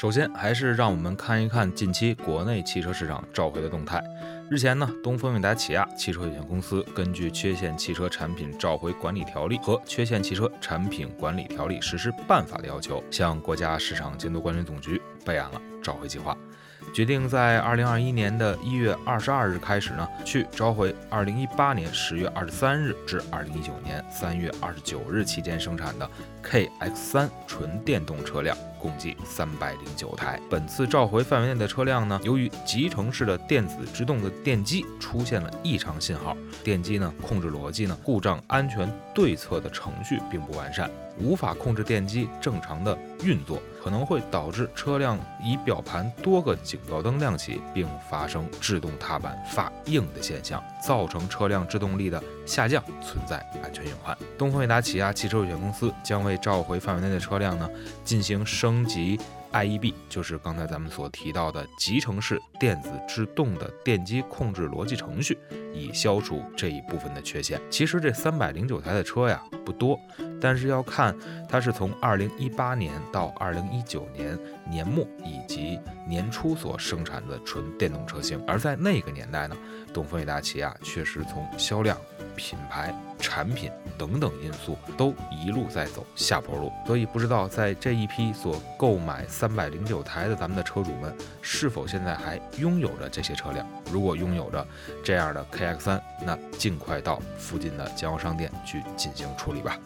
首先，还是让我们看一看近期国内汽车市场召回的动态。日前呢，东风悦达起亚汽车有限公司根据《缺陷汽车产品召回管理条例》和《缺陷汽车产品管理条例实施办法》的要求，向国家市场监督管理总局备案了召回计划。决定在二零二一年的一月二十二日开始呢，去召回二零一八年十月二十三日至二零一九年三月二十九日期间生产的 KX 三纯电动车辆，共计三百零九台。本次召回范围内的车辆呢，由于集成式的电子制动的电机出现了异常信号，电机呢控制逻辑呢故障安全对策的程序并不完善。无法控制电机正常的运作，可能会导致车辆仪表盘多个警告灯亮起，并发生制动踏板发硬的现象，造成车辆制动力的下降，存在安全隐患。东风悦达起亚汽车有限公司将为召回范围内的车辆呢进行升级。IEB 就是刚才咱们所提到的集成式电子制动的电机控制逻辑程序，以消除这一部分的缺陷。其实这三百零九台的车呀不多，但是要看它是从二零一八年到二零一九年年末以及年初所生产的纯电动车型，而在那个年代呢，东风悦达起亚确实从销量。品牌、产品等等因素都一路在走下坡路，所以不知道在这一批所购买三百零九台的咱们的车主们，是否现在还拥有着这些车辆？如果拥有着这样的 KX 三，那尽快到附近的经销商店去进行处理吧。